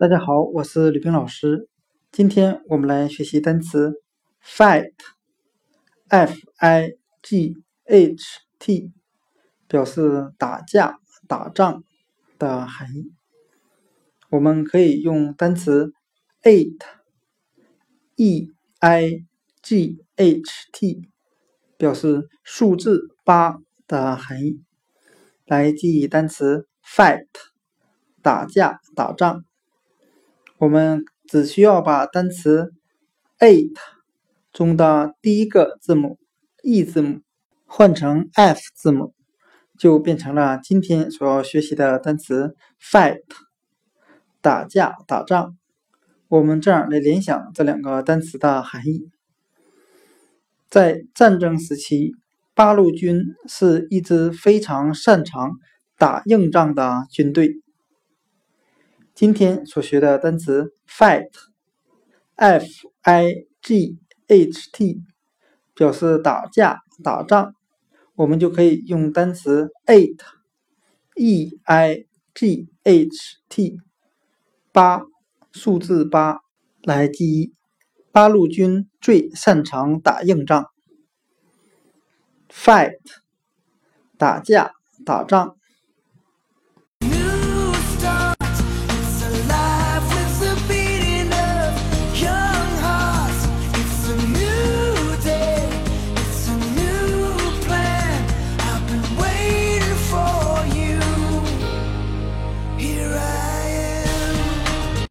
大家好，我是吕冰老师。今天我们来学习单词 fight，f i g h t，表示打架、打仗的含义。我们可以用单词 eight，e i g h t，表示数字八的含义，来记忆单词 fight，打架、打仗。我们只需要把单词 eight 中的第一个字母 e 字母换成 f 字母，就变成了今天所要学习的单词 fight，打架打仗。我们这样来联想这两个单词的含义：在战争时期，八路军是一支非常擅长打硬仗的军队。今天所学的单词 fight，f i g h t，表示打架、打仗，我们就可以用单词 eight，e i g h t，八，数字八来记忆。八路军最擅长打硬仗。fight，打架、打仗。